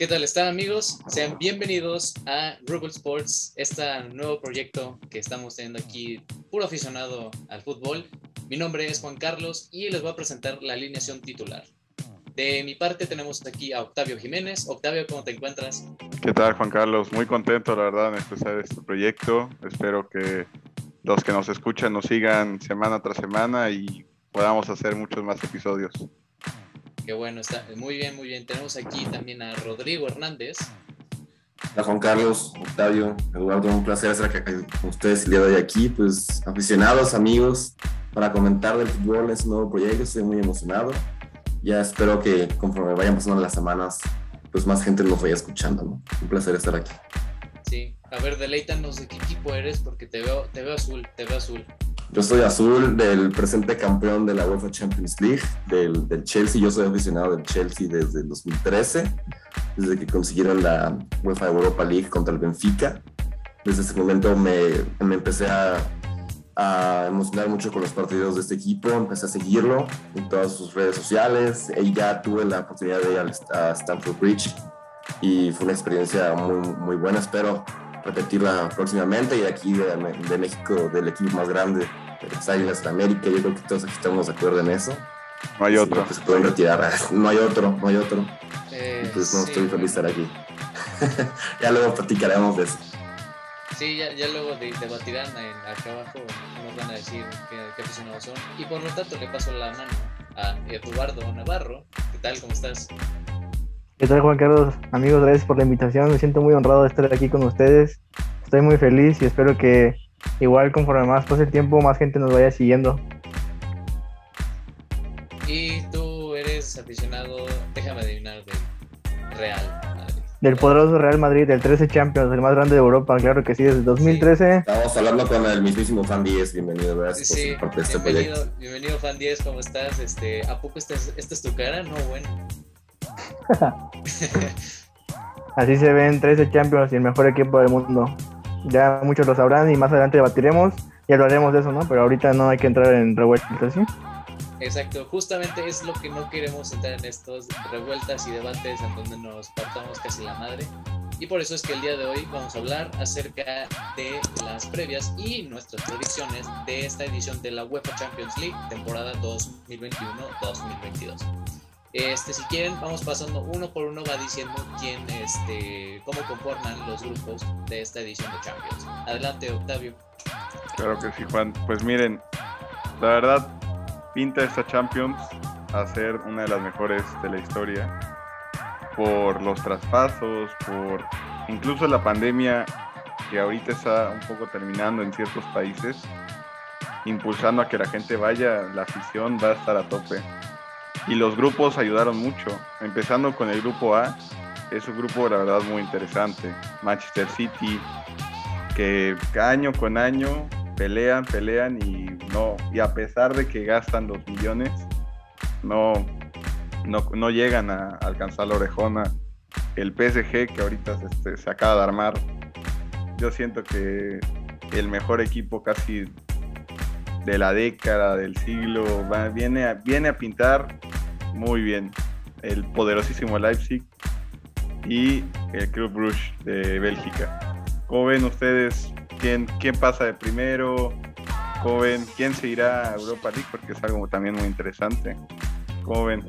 ¿Qué tal están amigos? Sean bienvenidos a Google Sports, este nuevo proyecto que estamos teniendo aquí, puro aficionado al fútbol. Mi nombre es Juan Carlos y les voy a presentar la alineación titular. De mi parte tenemos aquí a Octavio Jiménez. Octavio, ¿cómo te encuentras? ¿Qué tal Juan Carlos? Muy contento la verdad en empezar este proyecto. Espero que los que nos escuchan nos sigan semana tras semana y podamos hacer muchos más episodios. Qué bueno, está muy bien, muy bien. Tenemos aquí también a Rodrigo Hernández. Hola Juan Carlos, Octavio, Eduardo, un placer estar con ustedes el día de hoy aquí, pues aficionados, amigos, para comentar del fútbol en este nuevo proyecto, estoy muy emocionado. Ya espero que conforme vayan pasando las semanas, pues más gente nos vaya escuchando, ¿no? Un placer estar aquí. Sí, a ver, deleítanos de qué equipo eres porque te veo, te veo azul, te veo azul. Yo soy azul del presente campeón de la UEFA Champions League, del, del, Chelsea. Yo soy aficionado del Chelsea desde el 2013, desde que consiguieron la UEFA Europa League contra el Benfica. Desde ese momento me, me empecé a, a, emocionar mucho con los partidos de este equipo, empecé a seguirlo en todas sus redes sociales y ya tuve la oportunidad de ir a Stamford Bridge y fue una experiencia muy, muy buena. Espero repetirla próximamente y aquí de, de, México, del equipo más grande, de las Águilas de América, yo creo que todos aquí estamos de acuerdo en eso. No hay otro. Pues se pueden retirar, no hay otro, no hay otro. Eh, Entonces no sí, estoy feliz de estar aquí. ya luego platicaremos de eso. Sí, ya, ya luego de, debatirán en, acá abajo, nos van a decir qué, qué aficionados son. Y por lo tanto le paso la mano a Eduardo Navarro. ¿Qué tal? ¿Cómo estás? ¿Qué tal Juan Carlos? Amigos, gracias por la invitación. Me siento muy honrado de estar aquí con ustedes. Estoy muy feliz y espero que igual conforme más pase el tiempo, más gente nos vaya siguiendo. Y tú eres aficionado, déjame adivinar, del Real Madrid. Del poderoso Real Madrid, del 13 Champions, el más grande de Europa, claro que sí, desde 2013. Sí. Estamos hablando con el mismísimo Fan 10, bienvenido, gracias sí, por ser parte de este bienvenido, proyecto. Bienvenido Fan 10, ¿cómo estás? Este, ¿A poco esta es, esta es tu cara? No, bueno. Así se ven 13 Champions y el mejor equipo del mundo. Ya muchos lo sabrán y más adelante debatiremos y hablaremos de eso, ¿no? Pero ahorita no hay que entrar en revueltas, ¿sí? Exacto, justamente es lo que no queremos entrar en estos revueltas y debates en donde nos partamos casi la madre. Y por eso es que el día de hoy vamos a hablar acerca de las previas y nuestras predicciones de esta edición de la UEFA Champions League, temporada 2021-2022. Este, si quieren, vamos pasando uno por uno, va diciendo quién, este, cómo conforman los grupos de esta edición de Champions. Adelante, Octavio. Claro que sí, Juan. Pues miren, la verdad, pinta esta Champions a ser una de las mejores de la historia. Por los traspasos, por incluso la pandemia que ahorita está un poco terminando en ciertos países, impulsando a que la gente vaya, la afición va a estar a tope y los grupos ayudaron mucho, empezando con el grupo A, es un grupo la verdad muy interesante, Manchester City, que año con año pelean, pelean y no, y a pesar de que gastan los millones, no, no, no llegan a alcanzar la orejona. El PSG que ahorita se, se acaba de armar, yo siento que el mejor equipo casi de la década, del siglo, viene, viene a pintar muy bien el poderosísimo Leipzig y el Club Brugge de Bélgica. ¿Cómo ven ustedes quién, quién pasa de primero? ¿Cómo ven quién se irá a Europa League? Porque es algo también muy interesante. ¿Cómo ven?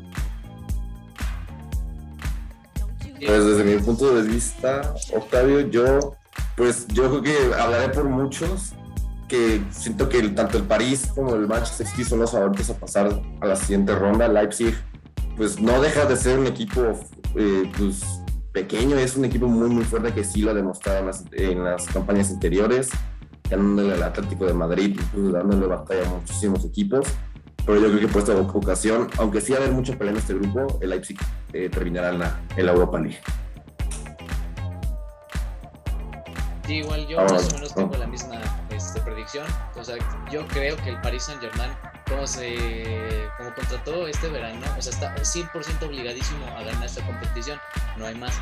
Pues desde mi punto de vista, Octavio, yo pues yo creo que hablaré por muchos que siento que tanto el París como el Manchester City son los favoritos a pasar a la siguiente ronda. Leipzig, pues no deja de ser un equipo eh, pues, pequeño, es un equipo muy, muy fuerte que sí lo ha demostrado en las, en las campañas anteriores, ganándole al Atlético de Madrid, incluso dándole batalla a muchísimos equipos. Pero yo creo que por esta ocasión, aunque sí va a haber mucha pelea en este grupo, el Leipzig eh, terminará en la, en la Europa League. Sí, igual yo más o menos tengo la misma este, predicción. O sea, yo creo que el Paris Saint Germain, como se como contrató este verano, o sea, está 100% obligadísimo a ganar esta competición. No hay más.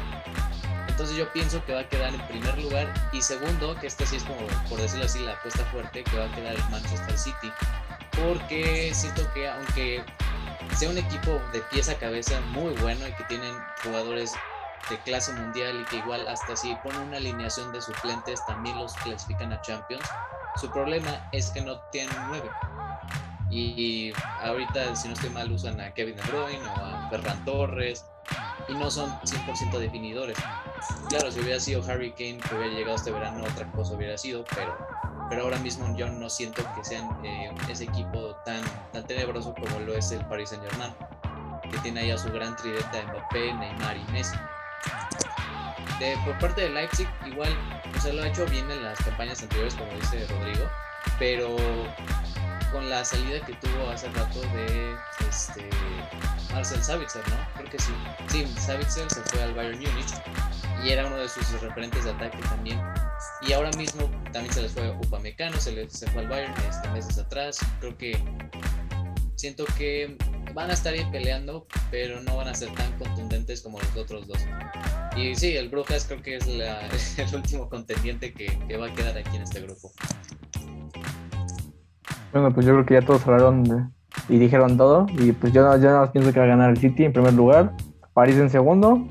Entonces yo pienso que va a quedar en primer lugar y segundo, que este sí es como, por decirlo así, la apuesta fuerte, que va a quedar el Manchester City. Porque siento que aunque sea un equipo de pieza a cabeza muy bueno y que tienen jugadores clase mundial y que igual hasta si ponen una alineación de suplentes también los clasifican a Champions. Su problema es que no tienen nueve. Y ahorita, si no estoy mal, usan a Kevin De Bruyne o a Ferran Torres y no son 100% definidores. Claro, si hubiera sido Harry Kane que hubiera llegado este verano, otra cosa hubiera sido, pero, pero ahora mismo yo no siento que sean eh, ese equipo tan, tan tenebroso como lo es el Paris Saint Germain, que tiene ahí a su gran tridente de Mbappé, Neymar y Messi. De, por parte de Leipzig, igual, o sea, lo ha hecho bien en las campañas anteriores, como dice Rodrigo, pero con la salida que tuvo hace rato de este, Marcel Savitzer, ¿no? Creo que sí. Sí, Savitzer se fue al Bayern Munich y era uno de sus referentes de ataque también. Y ahora mismo también se les fue Upamecano, se les se fue al Bayern este, meses atrás. Creo que siento que van a estar ahí peleando, pero no van a ser tan contundentes como los otros dos. Y sí, el Brujas creo que es la, el último contendiente que, que va a quedar aquí en este grupo. Bueno, pues yo creo que ya todos hablaron y dijeron todo. Y pues yo, yo nada más pienso que va a ganar el City en primer lugar, París en segundo,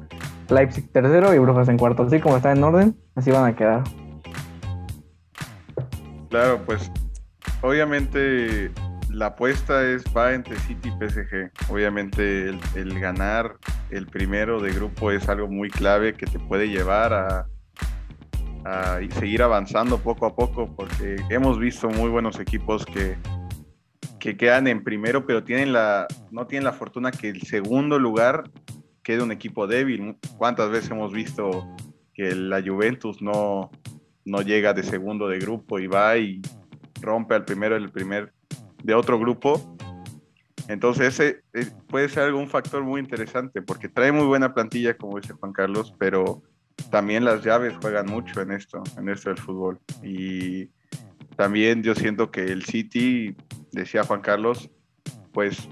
Leipzig tercero y Brujas en cuarto. Así como están en orden, así van a quedar. Claro, pues obviamente la apuesta es va entre City y PSG. Obviamente el, ganar el primero de grupo es algo muy clave que te puede llevar a, a seguir avanzando poco a poco porque hemos visto muy buenos equipos que, que quedan en primero pero tienen la, no tienen la fortuna que el segundo lugar quede un equipo débil. ¿Cuántas veces hemos visto que la Juventus no, no llega de segundo de grupo y va y rompe al primero el primer de otro grupo. Entonces ese eh, puede ser algún factor muy interesante porque trae muy buena plantilla, como dice Juan Carlos, pero también las llaves juegan mucho en esto, en esto del fútbol. Y también yo siento que el City, decía Juan Carlos, pues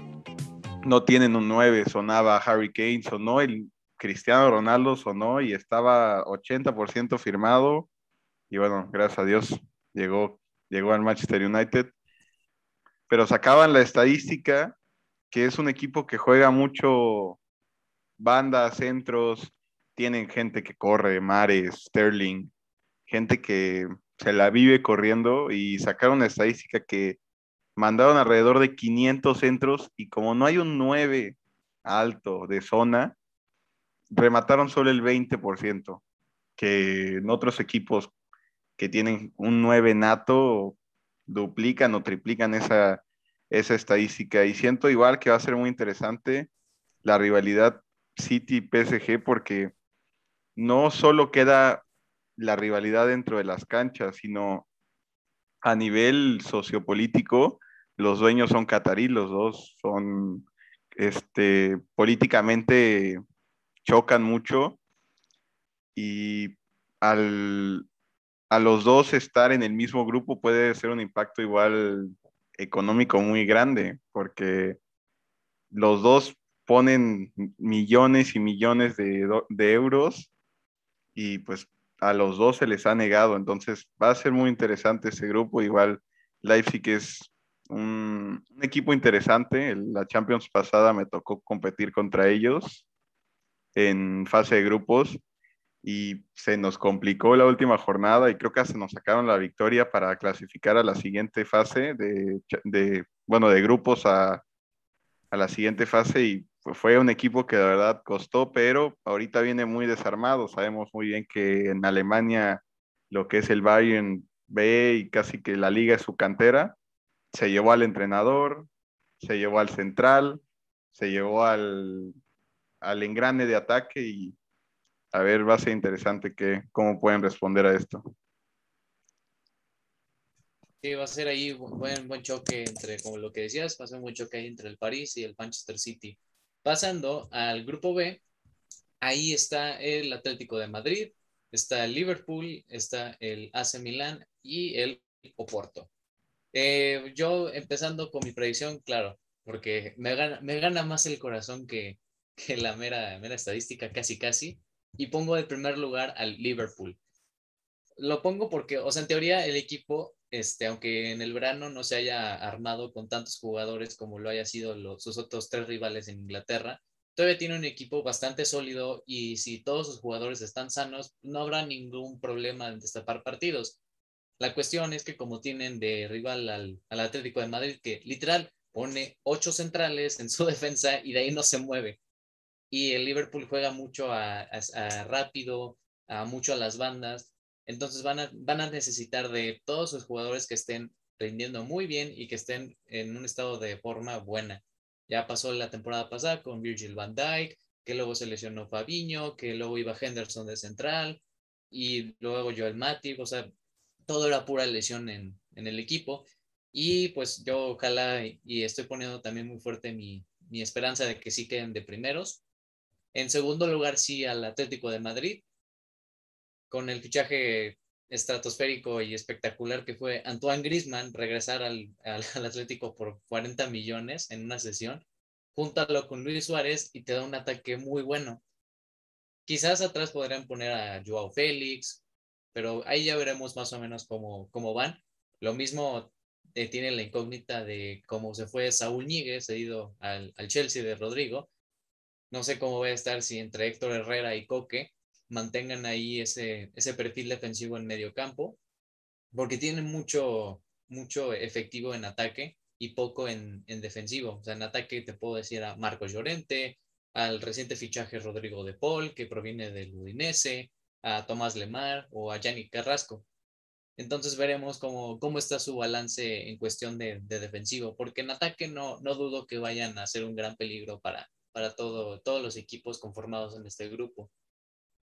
no tienen un 9, sonaba Harry Kane, sonó el Cristiano Ronaldo, sonó y estaba 80% firmado. Y bueno, gracias a Dios llegó, llegó al Manchester United pero sacaban la estadística que es un equipo que juega mucho bandas, centros, tienen gente que corre, Mares, Sterling, gente que se la vive corriendo y sacaron la estadística que mandaron alrededor de 500 centros y como no hay un 9 alto de zona, remataron solo el 20%, que en otros equipos que tienen un 9 nato duplican o triplican esa, esa estadística. Y siento igual que va a ser muy interesante la rivalidad City-PSG porque no solo queda la rivalidad dentro de las canchas, sino a nivel sociopolítico, los dueños son catarí, los dos son este, políticamente chocan mucho y al, a los dos estar en el mismo grupo puede ser un impacto igual económico muy grande, porque los dos ponen millones y millones de, de, euros y pues a los dos se les ha negado, entonces va a ser muy interesante ese grupo, igual Leipzig es un, un equipo interesante, la Champions pasada me tocó competir contra ellos en fase de grupos y se nos complicó la última jornada y creo que hasta nos sacaron la victoria para clasificar a la siguiente fase de, de bueno, de grupos a, a, la siguiente fase y fue un equipo que de verdad costó, pero ahorita viene muy desarmado. Sabemos muy bien que en Alemania lo que es el Bayern B y casi que la liga es su cantera, se llevó al entrenador, se llevó al central, se llevó al, al engrane de ataque y a ver, va a ser interesante que, cómo pueden responder a esto. Sí, va a ser ahí un buen, buen choque entre, como lo que decías, va a ser un buen choque ahí entre el París y el Manchester City. Pasando al grupo B, ahí está el Atlético de Madrid, está el Liverpool, está el AC Milán y el Oporto. Eh, yo empezando con mi predicción, claro, porque me gana, me gana más el corazón que, que la mera, mera estadística, casi casi y pongo de primer lugar al Liverpool. Lo pongo porque, o sea, en teoría el equipo, este, aunque en el verano no se haya armado con tantos jugadores como lo haya sido sus otros tres rivales en Inglaterra, todavía tiene un equipo bastante sólido y si todos sus jugadores están sanos, no habrá ningún problema en destapar partidos. La cuestión es que como tienen de rival al, Atlético de Madrid, que literal pone ocho centrales en su defensa y de ahí no se mueve. Y el Liverpool juega mucho a, rápido, a mucho a las bandas. Entonces van a, necesitar de todos sus jugadores que estén rindiendo muy bien y que estén en un estado de forma buena. Ya pasó la temporada pasada con Virgil van Dijk, que luego se lesionó Fabiño, que luego iba Henderson de central y luego Joel Matip, o sea, todo era pura lesión en, el equipo. Y pues yo ojalá y estoy poniendo también muy fuerte mi, mi esperanza de que sí queden de primeros. En segundo lugar, sí, al Atlético de Madrid, con el fichaje estratosférico y espectacular que fue Antoine Grisman regresar al, Atlético por 40 millones en una sesión, júntalo con Luis Suárez y te da un ataque muy bueno. Quizás atrás podrían poner a Joao Félix, pero ahí ya veremos más o menos cómo, cómo van. Lo mismo eh, tiene la incógnita de cómo se fue Saúl Ñíguez, cedido al, al Chelsea de Rodrigo. No sé cómo va a estar si entre Héctor Herrera y Coque mantengan ahí ese, ese perfil defensivo en medio campo, porque tienen mucho, mucho efectivo en ataque y poco en, en defensivo. O sea, en ataque te puedo decir a Marcos Llorente, al reciente fichaje Rodrigo de Paul, que proviene del Udinese, a Tomás Lemar o a Yannick Carrasco. Entonces veremos cómo, cómo está su balance en cuestión de, de, defensivo, porque en ataque no, no dudo que vayan a ser un gran peligro para, para todo, todos los equipos conformados en este grupo.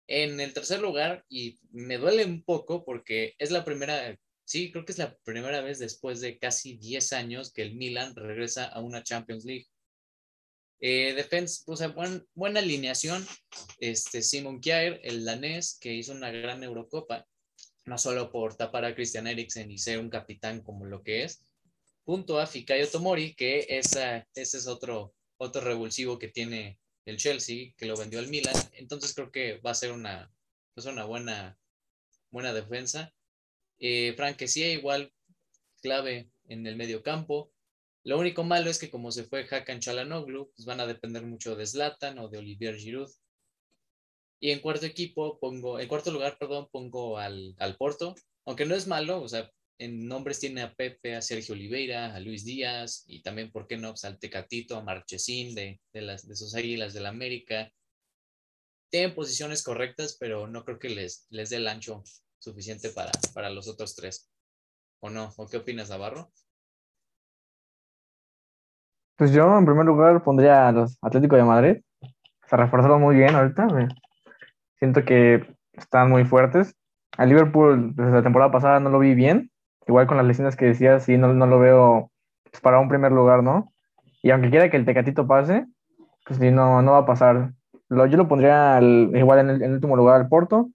En el tercer lugar, y me duele un poco porque es la primera, sí, creo que es la primera vez después de casi 10 años que el Milan regresa a una Champions League. Eh, o sea, buena alineación. Este, Simon Kjaer, el danés, que hizo una gran Eurocopa, no solo por tapar a Christian Eriksen y ser un capitán como lo que es, junto a Fikayo Tomori, que esa, ese es otro, otro revulsivo que tiene el Chelsea, que lo vendió al Milan. Entonces creo que va a ser una, pues una buena, buena defensa. Eh, Frank que sí, igual clave en el medio campo. Lo único malo es que como se fue Hakan Chalanoglu, pues van a depender mucho de Zlatan o de Olivier Giroud. Y en cuarto equipo pongo, en cuarto lugar, perdón, pongo al, al Porto, aunque no es malo, o sea, en nombres tiene a Pepe, a Sergio Oliveira, a Luis Díaz y también, ¿por qué no? Pues al Tecatito, a Marchesín de, de, las, de sus águilas del América. Tienen posiciones correctas, pero no creo que les, les dé el ancho suficiente para, para los otros tres. ¿O no? ¿O qué opinas, Navarro? Pues yo en primer lugar pondría a los Atlético de Madrid. Se reforzaron muy bien ahorita. Siento que están muy fuertes. A Liverpool desde la temporada pasada no lo vi bien, igual con las lesiones que decías, sí, no, no lo veo pues, para un primer lugar, ¿no? Y aunque quiera que el Tecatito pase, pues sí, no, no va a pasar. Lo, yo lo pondría igual en el, último lugar al Porto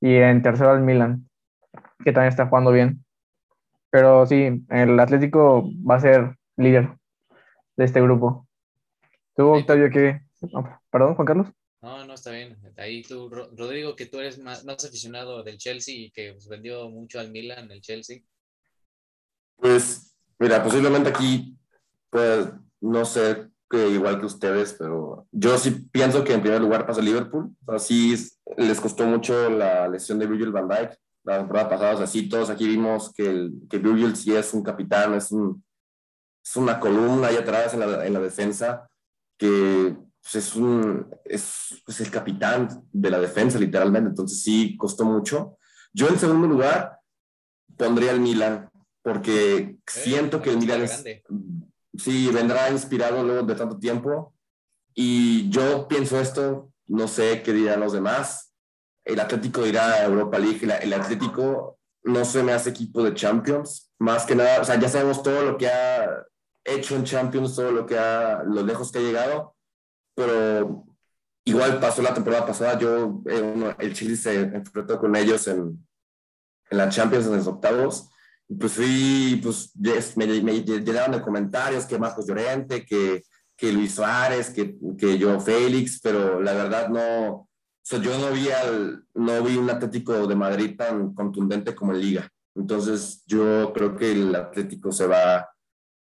y en tercero al Milan, que también está jugando bien. Pero sí, el Atlético va a ser líder de este grupo. ¿Tú, Octavio, qué? perdón, Juan Carlos. No, no, está bien. Ahí tú, Rodrigo, que tú eres más, más aficionado del Chelsea y que pues, vendió mucho al Milan, el Chelsea. Pues, mira, posiblemente aquí, pues, no sé, que igual que ustedes, pero yo sí pienso que en primer lugar pasa Liverpool. Así les costó mucho la lesión de Virgil van Dijk la temporada pasada. O sea, sí, todos aquí vimos que, el, que Virgil sí es un capitán, es, un, es una columna ahí atrás en la, en la defensa que pues, es, un, es pues, el capitán de la defensa, literalmente. Entonces sí, costó mucho. Yo en segundo lugar pondría el Milan porque siento que Milan sí vendrá inspirado luego de tanto tiempo y yo pienso esto, no sé qué dirán los demás. El Atlético irá a Europa League, el Atlético no se me hace equipo de Champions, más que nada, o sea, ya sabemos todo lo que ha hecho en Champions, todo lo que ha, lo lejos que ha llegado, pero igual pasó la temporada pasada, yo, eh, el Chile se enfrentó con ellos en, en la Champions en los octavos pues fui, pues me, me llenaron de comentarios que Marcos Llorente, que, que Luis Suárez, que, que yo Félix, pero la verdad no, yo no vi, al, no vi un Atlético de Madrid tan contundente como en Liga. Entonces yo creo que el Atlético se va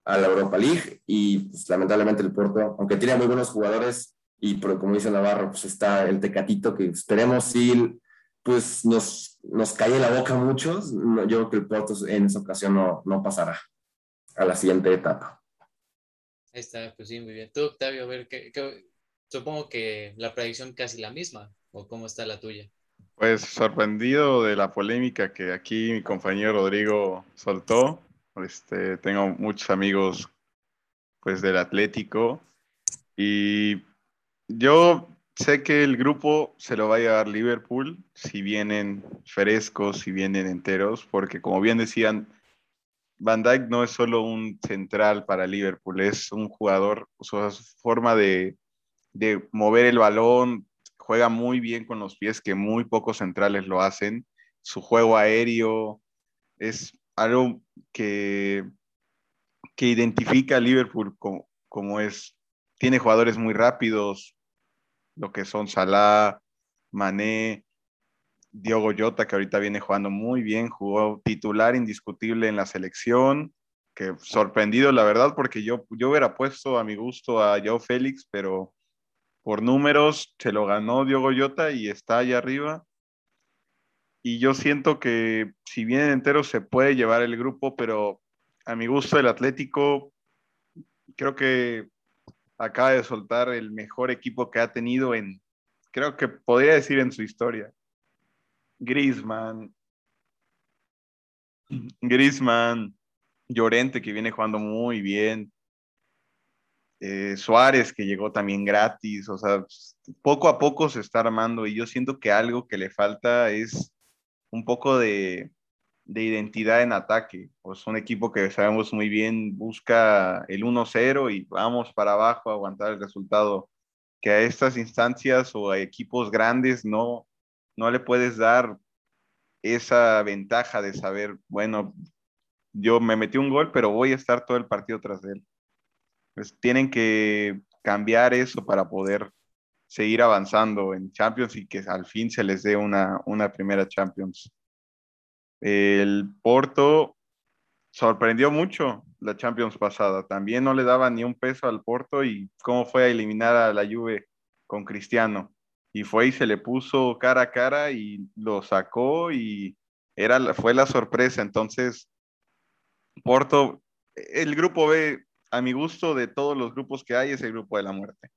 a la Europa League y pues, lamentablemente el Porto, aunque tiene muy buenos jugadores, Y como dice Navarro, pues está el Tecatito que esperemos si pues nos, nos cae en la boca a muchos. yo creo que el Porto en esa ocasión no, no pasará a la siguiente etapa. Ahí está, pues sí, muy bien. Tú, Octavio, a ver, ¿qué, supongo que la predicción casi la misma, ¿o cómo está la tuya? Pues sorprendido de la polémica que aquí mi compañero Rodrigo soltó. Este, tengo muchos amigos pues del Atlético y yo sé que el grupo se lo va a llevar Liverpool si vienen frescos, si vienen enteros, porque como bien decían, Van Dijk no es solo un central para Liverpool, es un jugador, su forma de, de mover el balón, juega muy bien con los pies, que muy pocos centrales lo hacen. Su juego aéreo es algo que, que identifica a Liverpool como, como es. Tiene jugadores muy rápidos, lo que son Salah, Mané, Diogo Jota, que ahorita viene jugando muy bien, jugó titular indiscutible en la selección, que sorprendido la verdad, porque yo, yo hubiera puesto a mi gusto a Joe Félix, pero por números se lo ganó Diogo Jota y está allá arriba. Y yo siento que si vienen enteros se puede llevar el grupo, pero a mi gusto el Atlético creo que acaba de soltar el mejor equipo que ha tenido en, creo que podría decir en su historia. Griezmann, Griezmann, Llorente que viene jugando muy bien, eh, Suárez que llegó también gratis, o sea, poco a poco se está armando y yo siento que algo que le falta es un poco de, de identidad en ataque. Pues un equipo que sabemos muy bien busca el 1-0 y vamos para abajo a aguantar el resultado. Que a estas instancias o a equipos grandes no, no le puedes dar esa ventaja de saber, bueno, yo me metí un gol, pero voy a estar todo el partido tras de él. Pues tienen que cambiar eso para poder seguir avanzando en Champions y que al fin se les dé una, una primera Champions. El Porto sorprendió mucho la Champions pasada. También no le daba ni un peso al Porto y cómo fue a eliminar a la Juve con Cristiano y fue y se le puso cara a cara y lo sacó y era, fue la sorpresa. Entonces, Porto, el grupo B, a mi gusto, de todos los grupos que hay, es el grupo de la muerte.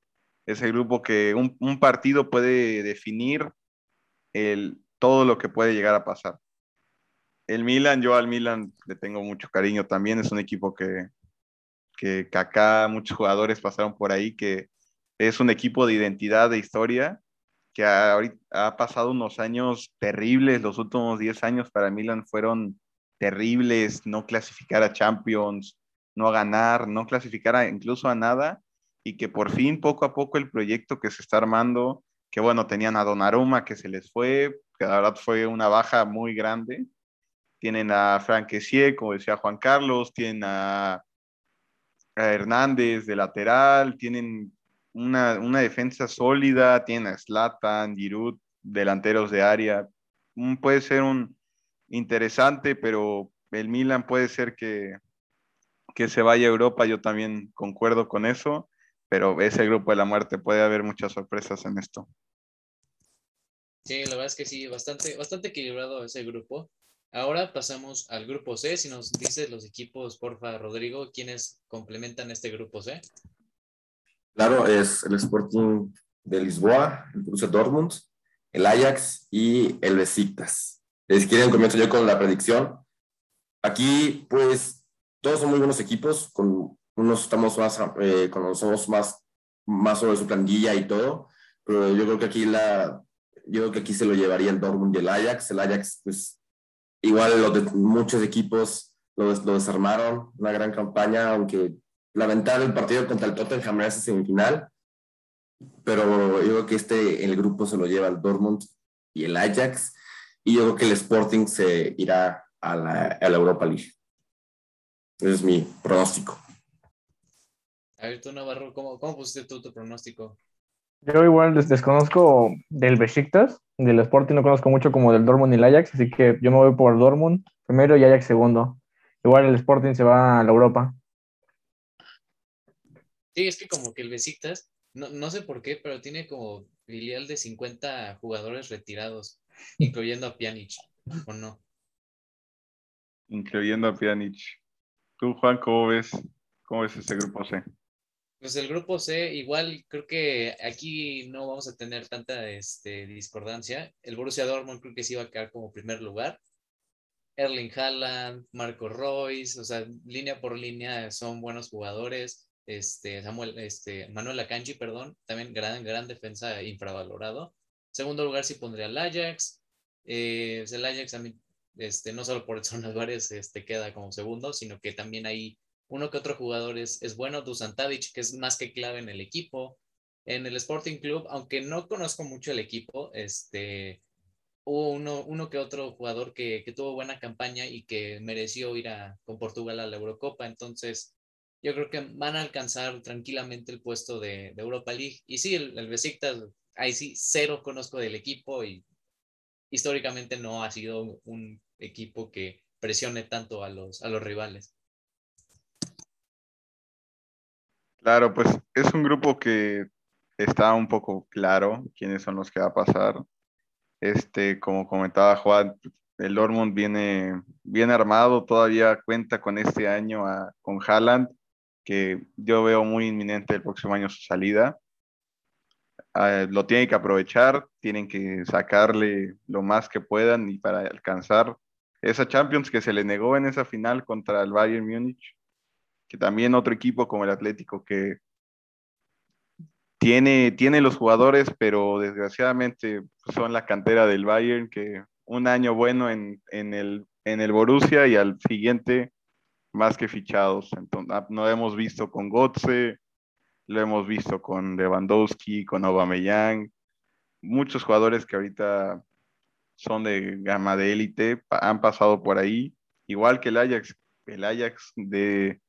Es el grupo que un, partido puede definir todo lo que puede llegar a pasar. El Milan, yo al Milan le tengo mucho cariño también, es un equipo que, que, acá muchos jugadores pasaron por ahí, que es un equipo de identidad, de historia, que ha, ha pasado unos años terribles, los últimos 10 años para Milan fueron terribles, no clasificar a Champions, no ganar, no clasificar incluso a nada, y que por fin poco a poco el proyecto que se está armando, que bueno, tenían a Donnarumma que se les fue, que la verdad fue una baja muy grande, tienen a Frank como decía Juan Carlos, tienen a, Hernández de lateral, tienen una, defensa sólida, tiene a Zlatan, Giroud, delanteros de área. Mm, puede ser un interesante, pero el Milan puede ser que, que se vaya a Europa, yo también concuerdo con eso, pero ese grupo de la muerte puede haber muchas sorpresas en esto. Sí, la verdad es que sí, bastante, bastante equilibrado ese grupo. Ahora pasamos al grupo C. Si nos dices los equipos, porfa, Rodrigo, ¿quiénes complementan este grupo C? Claro, es el Sporting de Lisboa, el Borussia Dortmund, el Ajax y el Besiktas. Si quieren, comienzo yo con la predicción. Aquí, pues, todos son muy buenos equipos, con unos estamos más, eh, conocemos más, más sobre su plantilla y todo, pero yo creo que aquí la, yo creo que aquí se lo llevaría el Dortmund y el Ajax. El Ajax, pues, igual los de muchos equipos lo, lo desarmaron, una gran campaña, aunque lamentable el partido contra el Tottenham en esa semifinal, pero yo creo que este, el grupo se lo lleva el Dortmund y el Ajax, y yo creo que el Sporting se irá a la, a la Europa League. Ese es mi pronóstico. A ver, tú, Navarro, ¿cómo, cómo pusiste tú tu pronóstico? Yo igual desconozco del Besiktas, del Sporting no conozco mucho como del Dortmund y el Ajax, así que yo me voy por Dortmund primero y Ajax segundo. Igual el Sporting se va a la Europa. Sí, es que como que el Besiktas no, no sé por qué, pero tiene como filial de 50 jugadores retirados, incluyendo a Pjanic, ¿o no? Incluyendo a Pjanic. Tú, Juan, ¿cómo ves? ¿Cómo ves ese grupo C? Pues el grupo C, igual creo que aquí no vamos a tener tanta este, discordancia. El Borussia Dortmund creo que sí va a quedar como primer lugar. Erling Haaland, Marco Royce, o sea, línea por línea son buenos jugadores. Este, Samuel, este, Manuel Akanji, perdón, también gran, gran defensa infravalorado. Segundo lugar sí pondría al Ajax. Eh, el Ajax mí, este, no solo por Edson Álvarez este, queda como segundo, sino que también hay uno que otro jugador es, es bueno, Dusan Tadic, que es más que clave en el equipo. En el Sporting Club, aunque no conozco mucho el equipo, este, hubo uno, uno que otro jugador que, que, tuvo buena campaña y que mereció ir a, con Portugal a la Eurocopa. Entonces, yo creo que van a alcanzar tranquilamente el puesto de, de Europa League. Y sí, el, el, Besiktas, ahí sí, cero conozco del equipo y históricamente no ha sido un equipo que presione tanto a los, a los rivales. Claro, pues es un grupo que está un poco claro quiénes son los que va a pasar. Este, como comentaba Juan, el Dortmund viene bien armado, todavía cuenta con este año a, con Haaland, que yo veo muy inminente el próximo año su salida. Uh, lo tienen que aprovechar, tienen que sacarle lo más que puedan y para alcanzar esa Champions que se le negó en esa final contra el Bayern Múnich, que también otro equipo como el Atlético que tiene, tiene los jugadores, pero desgraciadamente son la cantera del Bayern, que un año bueno en, en, el, en el Borussia y al siguiente más que fichados. Entonces, no hemos visto con Gotze, lo hemos visto con Lewandowski, con Aubameyang, muchos jugadores que ahorita son de gama de élite, han pasado por ahí, igual que el Ajax, el Ajax de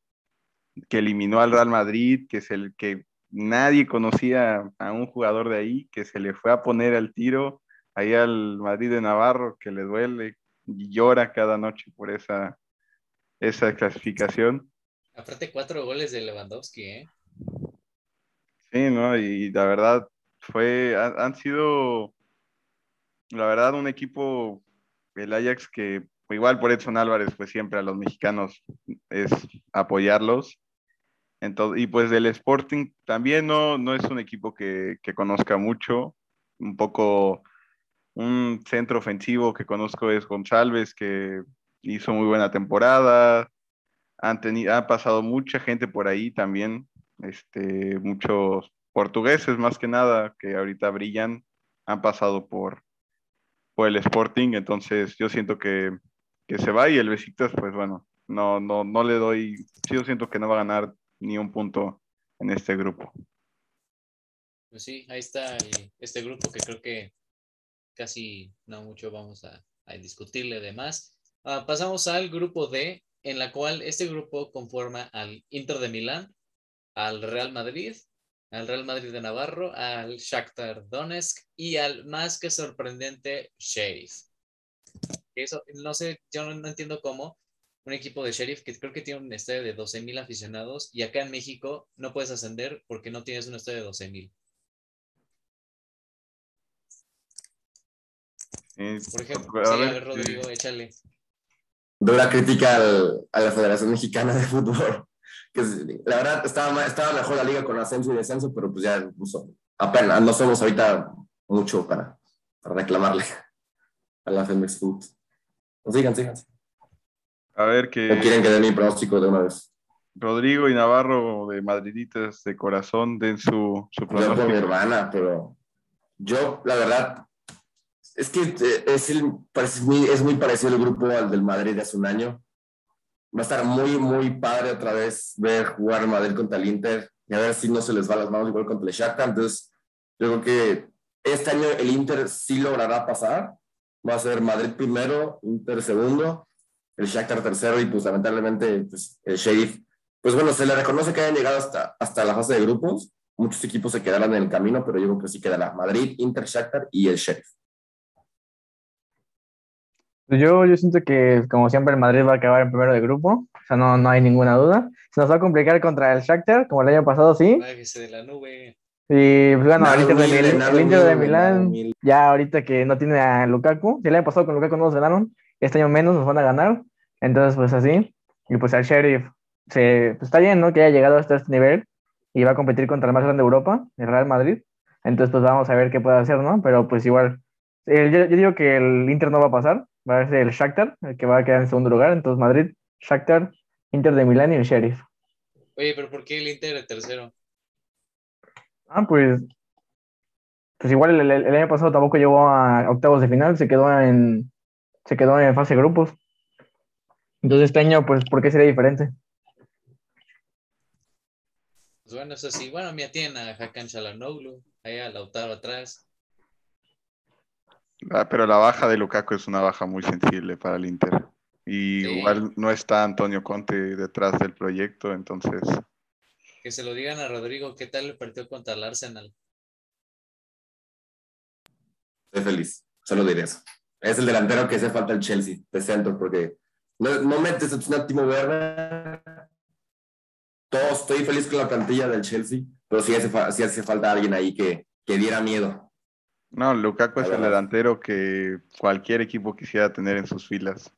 que eliminó al Real Madrid, que es el que nadie conocía a un jugador de ahí, que se le fue a poner al tiro ahí al Madrid de Navarro, que le duele y llora cada noche por esa, esa clasificación. Aparte, cuatro goles de Lewandowski, ¿eh? Sí, ¿no? Y la verdad, fue, han, han sido, la verdad, un equipo, el Ajax, que igual por Edson Álvarez, pues siempre a los mexicanos es apoyarlos. Y pues del Sporting también no, no es un equipo que, que, conozca mucho, un poco un centro ofensivo que conozco es González, que hizo muy buena temporada, han, tenido, ha pasado mucha gente por ahí también, este, muchos portugueses más que nada, que ahorita brillan, han pasado por, por el Sporting, entonces yo siento que, que se va y el Besiktas, pues bueno, no, no, no le doy, yo siento que no va a ganar ni un punto en este grupo. Pues sí, ahí está el, este grupo que creo que casi no mucho vamos a, a discutirle de más. Uh, pasamos al grupo D, en la cual este grupo conforma al Inter de Milán, al Real Madrid, al Real Madrid de Navarro, al Shakhtar Donetsk y al más que sorprendente Sheriff. Eso, no sé, yo no entiendo cómo, un equipo de Sheriff que creo que tiene un estadio de 12 mil aficionados y acá en México no puedes ascender porque no tienes un estadio de 12 mil. Sí, Por ejemplo, a sí, a ver, Rodrigo, échale. Dura crítica al- a la Federación Mexicana de Fútbol. Que es- la verdad estaba, estaba mejor la liga con ascenso y descenso, pero pues ya puso- apenas no somos ahorita mucho para, para reclamarle a la Femex Food. Pues sigan, sigan. A ver ¿O que quieren que dé mi pronóstico de una vez? Rodrigo y Navarro de Madriditas de corazón den su, su Yo con mi pronóstico. hermana, pero yo, la verdad, es que eh, es, el, parece muy, es muy parecido el grupo al del Madrid de hace un año. Va a estar muy, muy padre otra vez ver jugar Madrid contra el Inter y a ver si no se les va las manos igual contra el Shakhtar. Entonces, yo creo que este año el Inter sí logrará pasar. Va a ser Madrid primero, Inter segundo, el Shakhtar tercero y pues lamentablemente pues, el Sheriff. Pues bueno, se le reconoce que hayan llegado hasta, hasta la fase de grupos, muchos equipos se quedarán en el camino, pero yo creo que sí quedará Madrid, Inter, Shakhtar y el Sheriff. Yo, yo siento que, como siempre, el Madrid va a acabar en primero de grupo. O sea, no, no hay ninguna duda. Se nos va a complicar contra el Shakhtar, como el año pasado, sí. Bájese de la nube. Y pues, bueno, el Nada Inter, de, humilde, Mil- nada el Inter de Milán, ya ahorita que no tiene a Lukaku, si el año pasado con Lukaku no nos ganaron, este año menos nos van a ganar. Entonces, pues así. Y pues el Sheriff se, pues, está bien, ¿no? Que haya llegado hasta este nivel y va a competir contra el más grande de Europa, el Real Madrid. Entonces, pues vamos a ver qué puede hacer, ¿no? Pero pues igual, el- yo, yo digo que el Inter no va a pasar, va a ser el Shakhtar, el que va a quedar en segundo lugar. Entonces, Madrid, Shakhtar, Inter de Milán y el Sheriff. Oye, pero ¿por qué el Inter el tercero? Ah, pues. Pues igual el, el- el año pasado tampoco llegó a octavos de final, se quedó en. Se quedó en fase de grupos. Entonces este año, pues, ¿por qué sería diferente? Pues bueno, eso sí. Bueno, mira, tienen a Hakan Çalhanoğlu, ahí a Lautaro atrás. Ah, pero la baja de Lukaku es una baja muy sensible para el Inter. Y Sí. igual no está Antonio Conte detrás del proyecto, entonces Que se lo digan a Rodrigo, ¿qué tal el partido contra el Arsenal? Estoy feliz, solo diré eso. Es el delantero que hace falta el Chelsea de centro porque no, no me decepciona Timo Werner. Todo, estoy feliz con la plantilla del Chelsea, pero sí hace, sí hace falta alguien ahí que, que diera miedo. no, Lukaku es el delantero que cualquier equipo quisiera tener en sus filas.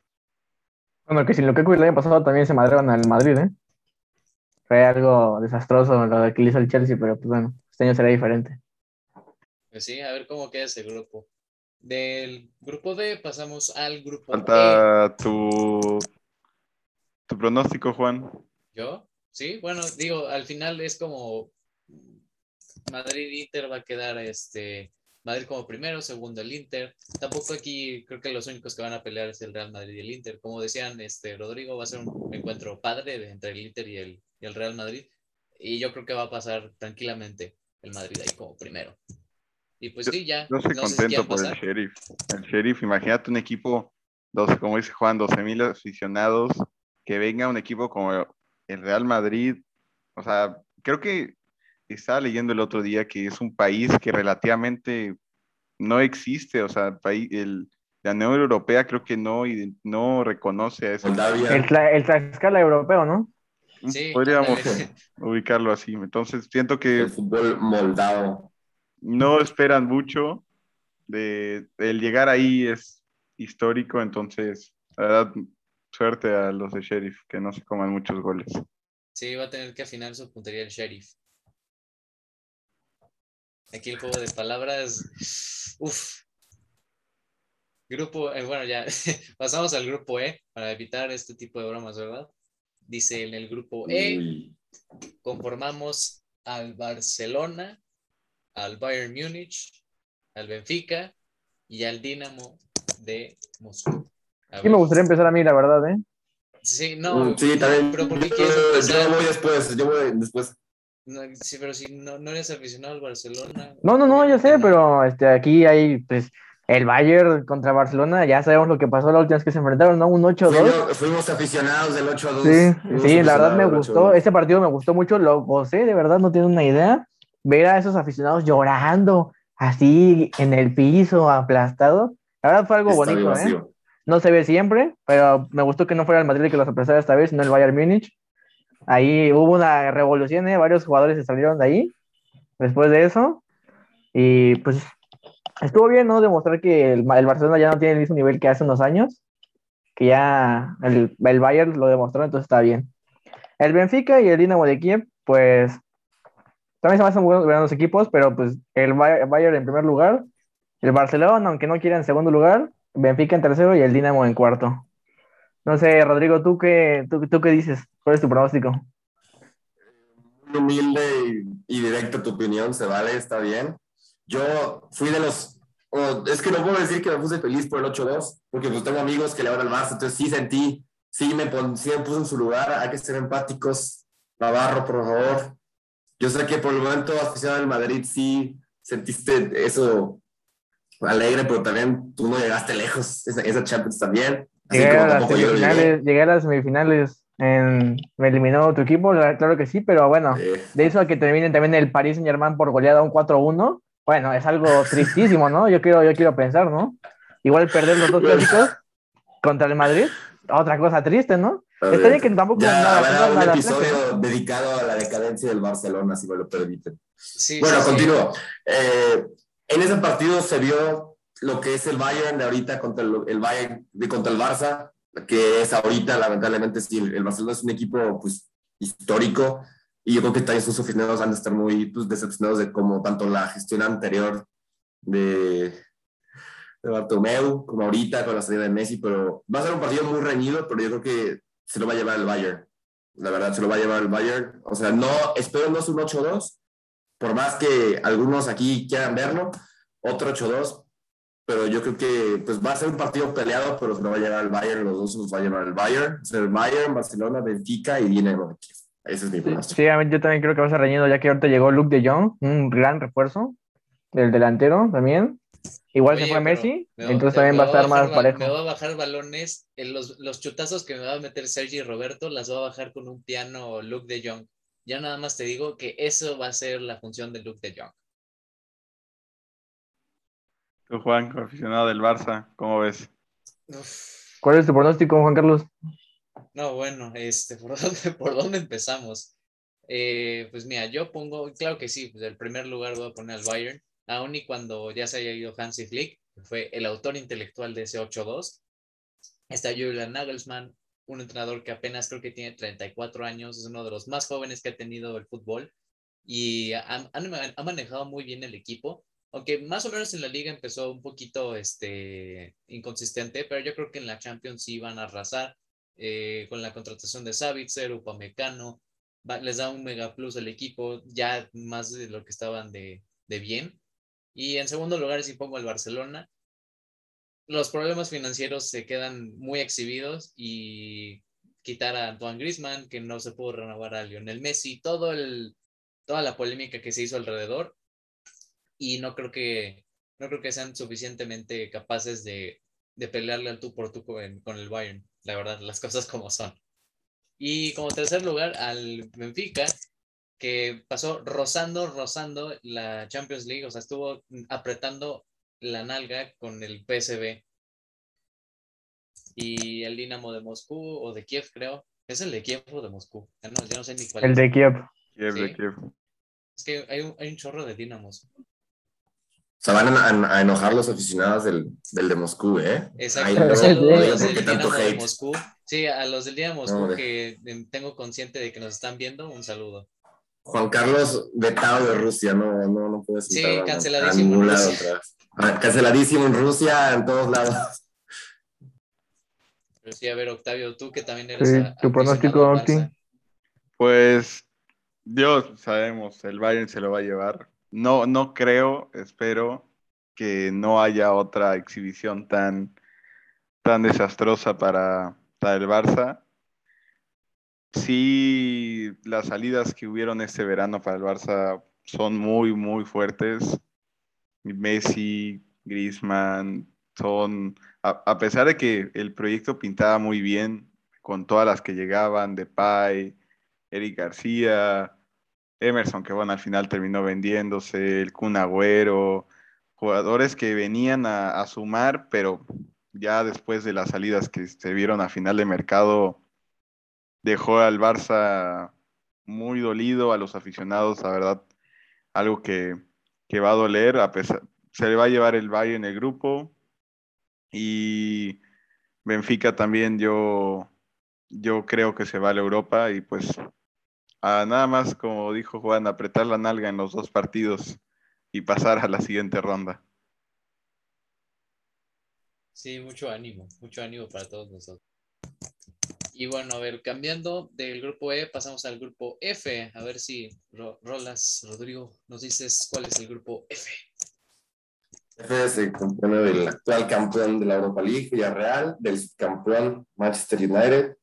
Bueno, que sin Lukaku el año pasado también se madrearon al Madrid, ¿eh? Fue algo desastroso lo que le hizo el Chelsea, pero pues bueno, este año será diferente. Pues sí, a ver cómo queda ese grupo. Del grupo D pasamos al grupo E. Falta tu, tu pronóstico, Juan. ¿Yo? Sí, bueno, digo, al final es como Madrid-Inter va a quedar este Madrid como primero, segundo el Inter. Tampoco aquí creo que los únicos que van a pelear es el Real Madrid y el Inter. Como decían este Rodrigo, va a ser un encuentro padre de- entre el Inter y el, y el Real Madrid. Y yo creo que va a pasar tranquilamente el Madrid ahí como primero. Y pues sí, ya. Yo estoy no sé si contento quieran por el. Sheriff. El Sheriff, imagínate un equipo, 12, como dice Juan, 12 mil aficionados, que venga un equipo como el Real Madrid. O sea, creo que estaba leyendo el otro día que es un país que relativamente no existe. O sea, el país, el, la Unión Europea creo que no, no reconoce a ese. Moldavia. El, Tla- el Tlaxcala europeo, ¿no? Sí, Podríamos ubicarlo así. Entonces, siento que El fútbol moldavo. No esperan mucho. De, el llegar ahí es histórico, entonces, la verdad, suerte a los de Sheriff, que no se coman muchos goles. Sí, va a tener que afinar su puntería el sheriff. Aquí el juego de palabras. Uf. Grupo, eh, bueno, ya pasamos al grupo E para evitar este tipo de bromas, ¿verdad? Dice en el grupo E conformamos al Barcelona, al Bayern Múnich, al Benfica y al Dinamo de Moscú. Sí me gustaría empezar a mí, la verdad, ¿eh? Sí, no, Mm, sí, también. pero ¿por qué quieres Yo- empezar? Yo voy después, yo voy después. No, sí, pero si no, no eres aficionado al Barcelona. No, no, no, yo sé, pero este, aquí hay, pues, el Bayern contra Barcelona, ya sabemos lo que pasó la última vez que se enfrentaron, ¿no? Un 8-2. Fuimos, fuimos aficionados del 8 a 2. Sí, sí, la verdad me aficionados del 8 a gustó, 2. ese partido me gustó mucho, lo gocé, de verdad, no tiene una idea, ver a esos aficionados llorando, así, en el piso, aplastado, la verdad fue algo Estadio bonito, ¿eh? No se ve siempre, pero me gustó que no fuera el Madrid que los aplastara esta vez, sino el Bayern Múnich. Ahí hubo una revolución, ¿eh? varios jugadores se salieron de ahí después de eso. Y pues estuvo bien, ¿no? Demostrar que el, el Barcelona ya no tiene el mismo nivel que hace unos años, que ya el, el Bayern lo demostró, entonces está bien. El Benfica y el Dinamo de Kiev, pues también se me hacen buenos, buenos equipos, pero pues el Bay- Bayern en primer lugar, el Barcelona, aunque no quiera en segundo lugar, Benfica en tercero y el Dinamo en cuarto. No sé, Rodrigo, ¿tú qué, tú, tú qué dices? ¿Cuál es tu pronóstico? Muy humilde y, y directa tu opinión, se vale, está bien. Yo fui de los. oh, es que no puedo decir que me puse feliz por el 8-2, porque pues tengo amigos que le van al Barça, entonces sí sentí, sí me, pon- sí me puse en su lugar, hay que ser empáticos. Navarro, por favor. Yo sé que por el momento, aficionado del Madrid, sí sentiste eso alegre, pero también tú no llegaste lejos, esa, esa Champions también. Llegué a las semifinales, llegué a las semifinales. En, me eliminó tu equipo, la- claro que sí, pero bueno, de eso a que terminen también el Paris Saint Germain por goleada un 4-1, bueno, es algo tristísimo, ¿no? Yo quiero, yo quiero pensar, ¿no? Igual perder los dos clásicos contra el Madrid, otra cosa triste, ¿no? Está bien que tampoco ya nada, habrá un nada episodio triste, dedicado a la decadencia del Barcelona, si me lo permiten. Sí, Bueno, sí, sí. continúo. Eh, en ese partido se vio lo que es el Bayern de ahorita contra el, el Bayern de contra el Barça, que es ahorita, lamentablemente, sí, el Barcelona es un equipo pues, histórico y yo creo que también sus aficionados han de estar muy pues, decepcionados de cómo tanto la gestión anterior de, de Bartomeu como ahorita con la salida de Messi, pero va a ser un partido muy reñido, pero yo creo que se lo va a llevar el Bayern. La verdad, se lo va a llevar el Bayern. O sea, no, espero no es un 8-2, por más que algunos aquí quieran verlo, otro 8-2, pero yo creo que pues va a ser un partido peleado, pero se lo va a llevar el Bayern, los dos se los va a llevar el Bayern, o sea, el Bayern, Barcelona, Benfica y Dinamo de Kiev. Ese es mi pronóstico. Sí, yo también creo que va a ser reñido, ya que ahorita llegó Luke de Jong, un gran refuerzo del delantero también. Igual Oye, se fue Messi, me entonces me- también me va a estar bajar más parejo. Me va a bajar balones, los, los chutazos que me va a meter Sergi Roberto, las va a bajar con un piano Luke de Jong. Ya nada más te digo que eso va a ser la función de Luke de Jong. Tú, Juan, aficionado del Barça, ¿cómo ves? Uf. ¿Cuál es tu pronóstico, Juan Carlos? No, bueno, este, ¿por dónde, por dónde empezamos? Eh, pues mira, yo pongo, claro que sí, pues el primer lugar voy a poner al Bayern, aun y cuando ya se haya ido Hansi Flick, que fue el autor intelectual de ese 8-2. Está Julian Nagelsmann, un entrenador que apenas creo que tiene 34 años, es uno de los más jóvenes que ha tenido el fútbol y ha, manejado muy bien el equipo, aunque más o menos en la liga empezó un poquito este, inconsistente, pero yo creo que en la Champions sí van a arrasar eh, con la contratación de Savitzer, Upamecano, va- les da un mega plus al equipo, ya más de lo que estaban de, de bien. Y en segundo lugar, si pongo al Barcelona, los problemas financieros se quedan muy exhibidos y quitar a Antoine Griezmann, que no se pudo renovar a Lionel Messi, todo el, toda la polémica que se hizo alrededor. Y no creo que, no creo que sean suficientemente capaces de, de pelearle al tú por tú con, con el Bayern, la verdad, las cosas como son. Y como tercer lugar, al Benfica, que pasó rozando, rozando la Champions League, o sea, estuvo apretando la nalga con el PSV. Y el Dinamo de Moscú o de Kiev, creo. ¿Es el de Kiev o de Moscú? Ya no, ya no sé ni cuál El es. de Kiev. Kiev de Sí. Kiev. Es que hay un, hay un chorro de Dinamos. Se van a, a- a enojar los aficionados del, del de Moscú, ¿eh? Exacto. Ay, no, no digan los del tanto Dinamo de hate. Moscú. Sí, a los del Dinamo de Moscú Hombre. que em, tengo consciente de que nos están viendo, un saludo. Juan Carlos vetado de Rusia, no, no, no puedes Sí, a- canceladísimo a en lado Rusia. otra vez. Ah, canceladísimo en Rusia, en todos lados. Pero sí, a ver, Octavio, tú que también eres Sí, a- tu pronóstico, Octi. Pues Dios, sabemos, el Bayern se lo va a llevar. No, no creo, espero que no haya otra exhibición tan, tan desastrosa para, para el Barça. Sí, las salidas que hubieron este verano para el Barça son muy, muy fuertes. Messi, Griezmann, son, a, a pesar de que el proyecto pintaba muy bien con todas las que llegaban, Depay, Eric García, Emerson, que bueno, al final terminó vendiéndose, el Kun Agüero, jugadores que venían a, a sumar, pero ya después de las salidas que se vieron a final de mercado, dejó al Barça muy dolido, a los aficionados, la verdad, algo que, que va a doler, a pesar, se le va a llevar el Bayern en el grupo y Benfica también yo, yo creo que se va a la Europa y pues nada más, como dijo Juan, apretar la nalga en los dos partidos y pasar a la siguiente ronda. Sí, mucho ánimo, mucho ánimo para todos nosotros. Y bueno, a ver, cambiando del grupo E, pasamos al grupo F. A ver si Ro- Rolas, Rodrigo, nos dices cuál es el grupo F. F se compone del actual campeón de la Europa League, Villarreal, del subcampeón Manchester United,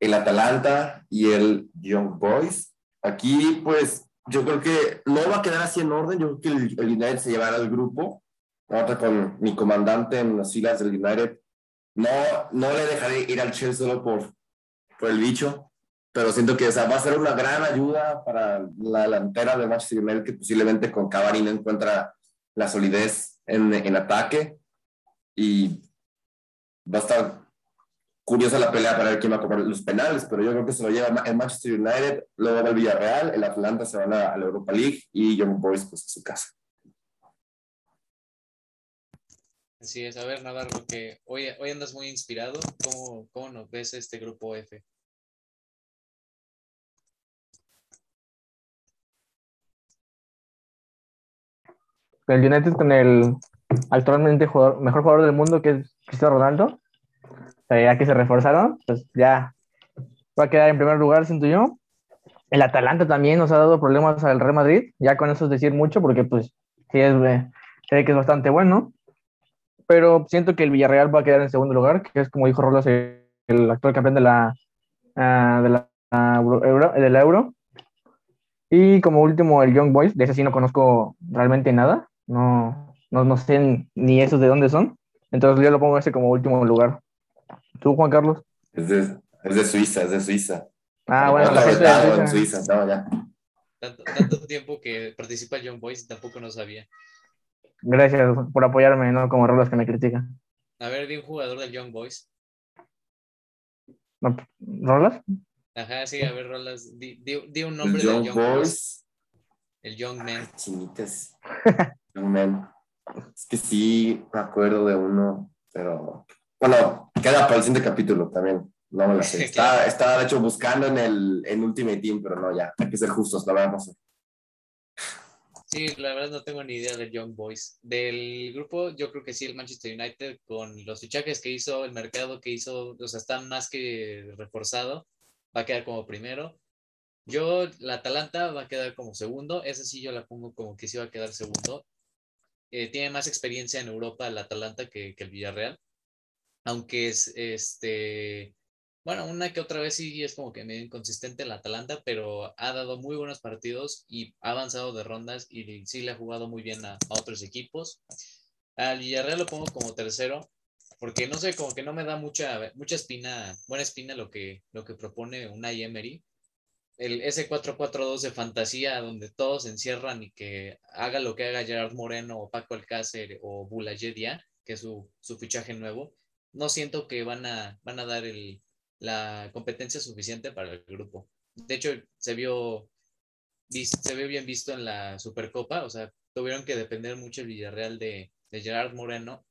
el Atalanta y el Young Boys. Aquí, pues, yo creo que no va a quedar así en orden. Yo creo que el, el United se llevará al grupo. Ahora con mi comandante en las filas del United. No, no le dejaré ir al Chelsea solo por, por el bicho, pero siento que o sea, va a ser una gran ayuda para la delantera de Manchester United, que posiblemente con Cavani no encuentra la solidez en, en ataque y va a estar curiosa la pelea para ver quién va a cobrar los penales, pero yo creo que se lo lleva el Manchester United, luego va el Villarreal, el Atlanta se va a la, Europa League y Young Boys pues a su casa. Así es, a ver Navarro, que hoy, hoy andas muy inspirado, ¿cómo, cómo nos ves este grupo F? El United con el actualmente mejor jugador del mundo que es Cristiano Ronaldo, ya que se reforzaron, pues ya va a quedar en primer lugar, siento yo. El Atalanta también nos ha dado problemas al Real Madrid, ya con eso es decir mucho, porque pues sí es, que es bastante bueno pero siento que el Villarreal va a quedar en segundo lugar, que es como dijo Rolas, el actual campeón de la, uh, de la, Euro, del Euro. Y como último, el Young Boys, de ese sí no conozco realmente nada, no, no, no sé ni esos de dónde son, entonces yo lo pongo ese como último lugar. ¿Tú, Juan Carlos? Es de, es de Suiza, es de Suiza. Ah, bueno, la gente de Suiza. No, ya. Tanto, tanto tiempo que participa Young Boys y tampoco no sabía. Gracias por apoyarme, no como Rolas que me critican. A ver, di un jugador del Young Boys. ¿Rolas? Ajá, sí, a ver, Rolas. Di, un nombre del Young Boys. El Young Man. Chinitas. Young Man. Es que sí, me acuerdo de uno, pero bueno, queda para el siguiente capítulo también. No me la sé. Estaba, de hecho buscando en el en Ultimate Team, pero no, ya, hay que ser justos, la verdad no sé. Sí, la verdad no tengo ni idea del Young Boys. Del grupo, yo creo que sí, el Manchester United, con los fichajes que hizo, el mercado que hizo, o sea, está más que reforzado, va a quedar como primero. Yo, la Atalanta va a quedar como segundo, esa sí yo la pongo como que sí va a quedar segundo. Eh, tiene más experiencia en Europa el Atalanta que, que el Villarreal, aunque es este bueno, una que otra vez sí es como que medio inconsistente el Atalanta, pero ha dado muy buenos partidos y ha avanzado de rondas y sí le ha jugado muy bien a, otros equipos. Al Villarreal lo pongo como tercero, porque no sé, como que no me da mucha, mucha espina, buena espina lo que, lo que propone una Emery. El S442 de fantasía, donde todos se encierran y que haga lo que haga Gerard Moreno o Paco Alcácer o Bulayedia, que es su, su fichaje nuevo, no siento que van a, van a dar el, la competencia suficiente para el grupo. De hecho, se vio, se vio bien visto en la Supercopa, o sea, tuvieron que depender mucho el Villarreal de, Gerard Moreno